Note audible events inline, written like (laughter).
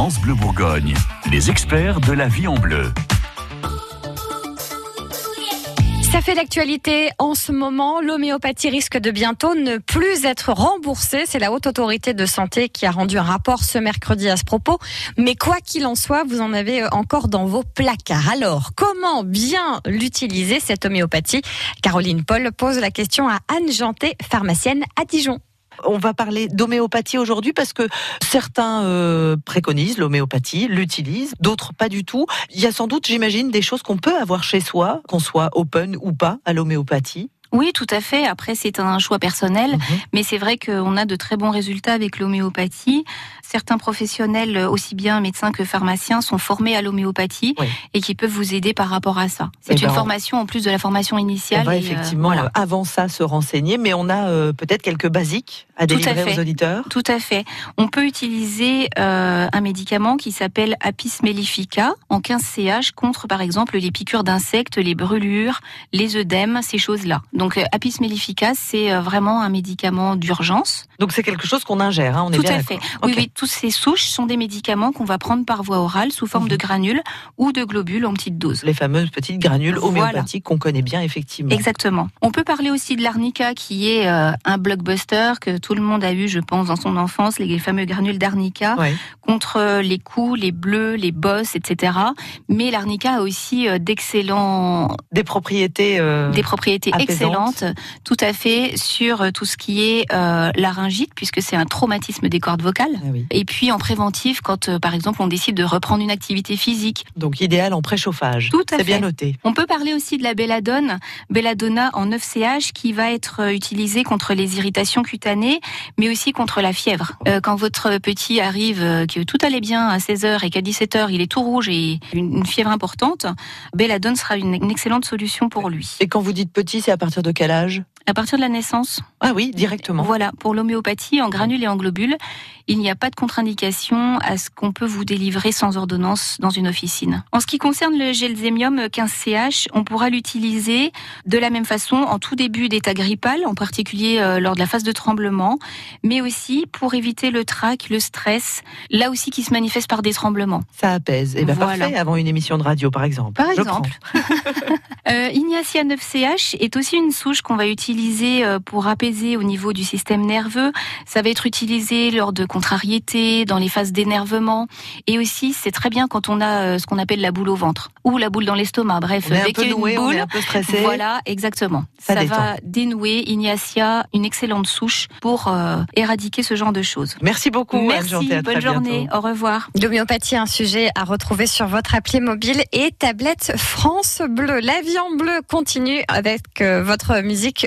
France Bleu Bourgogne, les experts de la vie en bleu. Ça fait l'actualité en ce moment. L'homéopathie risque de bientôt ne plus être remboursée. C'est la Haute Autorité de Santé qui a rendu un rapport ce mercredi à ce propos. Mais quoi qu'il en soit, vous en avez encore dans vos placards. Alors, comment bien l'utiliser, cette homéopathie? Caroline Paul pose la question à Anne Janté, pharmacienne à Dijon. On va parler d'homéopathie aujourd'hui parce que certains euh, préconisent l'homéopathie, l'utilisent, d'autres pas du tout. Il y a sans doute, j'imagine, des choses qu'on peut avoir chez soi, qu'on soit open ou pas à l'homéopathie. Oui, tout à fait. Après, c'est un choix personnel, Mhm. mais c'est vrai qu'on a de très bons résultats avec l'homéopathie. Certains professionnels, aussi bien médecins que pharmaciens, sont formés à l'homéopathie Oui. et qui peuvent vous aider par rapport à ça. C'est Eh une ben, on- formation en plus de la formation initiale. On va et, euh, effectivement voilà. avant ça se renseigner, mais on a euh, peut-être quelques basiques à délivrer aux auditeurs. Tout à fait. On peut utiliser euh, un médicament qui s'appelle Apis mellifica en 15 CH contre, par exemple, les piqûres d'insectes, les brûlures, les œdèmes, ces choses-là. Donc, euh, Apis mellifica, c'est euh, vraiment un médicament d'urgence. Donc c'est quelque chose qu'on ingère, hein, on est Tout bien à fait. Oui, Ok. oui, toutes ces souches sont des médicaments qu'on va prendre par voie orale sous forme Mhm. de granules ou de globules en petites doses. Les fameuses petites granules Voilà. homéopathiques qu'on connaît bien effectivement. Exactement. On peut parler aussi de l'arnica qui est euh, un blockbuster que tout le monde a eu, je pense, dans son enfance, les fameux granules d'arnica Ouais. contre les coups, les bleus, les bosses, etc. Mais l'arnica a aussi euh, d'excellents, Des propriétés. euh, des propriétés apaisantes. excellentes, tout à fait, sur euh, tout ce qui est euh, laryngite, puisque c'est un traumatisme des cordes vocales. ah oui. Et puis en préventif, quand euh, par exemple on décide de reprendre une activité physique. Donc idéal en préchauffage. Tout à C'est bien fait. noté. On peut parler aussi de la belladone, belladonna en 9CH, qui va être utilisée contre les irritations cutanées, mais aussi contre la fièvre. Euh, quand votre petit arrive, que tout allait bien à 16h et qu'à 17h il est tout rouge et une, une fièvre importante, belladone sera une, une excellente solution pour lui. Et quand vous dites petit, c'est à partir de quel âge? À partir de la naissance, Ah oui, directement. voilà, pour l'homéopathie en granules et en globules, il n'y a pas de contre-indication à ce qu'on peut vous délivrer sans ordonnance dans une officine. En ce qui concerne le gelzémium 15CH, on pourra l'utiliser de la même façon en tout début d'état grippal, en particulier euh, lors de la phase de tremblement, mais aussi pour éviter le trac, le stress, là aussi qui se manifeste par des tremblements. Ça apaise. Et ben Voilà. parfait avant une émission de radio, par exemple. Par Je exemple. (laughs) Euh, Ignacia 9CH est aussi une souche qu'on va utiliser euh, pour apaiser au niveau du système nerveux. Ça va être utilisé lors de contrariétés, dans les phases d'énervement. Et aussi, c'est très bien quand on a euh, ce qu'on appelle la boule au ventre ou la boule dans l'estomac. Bref, On est dès qu'il y a une noué, on boule, est un peu stressé. voilà, exactement. Ça Ça, va dénouer Ignacia, une excellente souche pour euh, éradiquer ce genre de choses. Merci beaucoup, Anne Merci, Janté, bonne journée, bientôt. au revoir. L'homéopathie, un sujet à retrouver sur votre appli mobile et tablette France Bleu. La vie en bleu continue avec euh, votre musique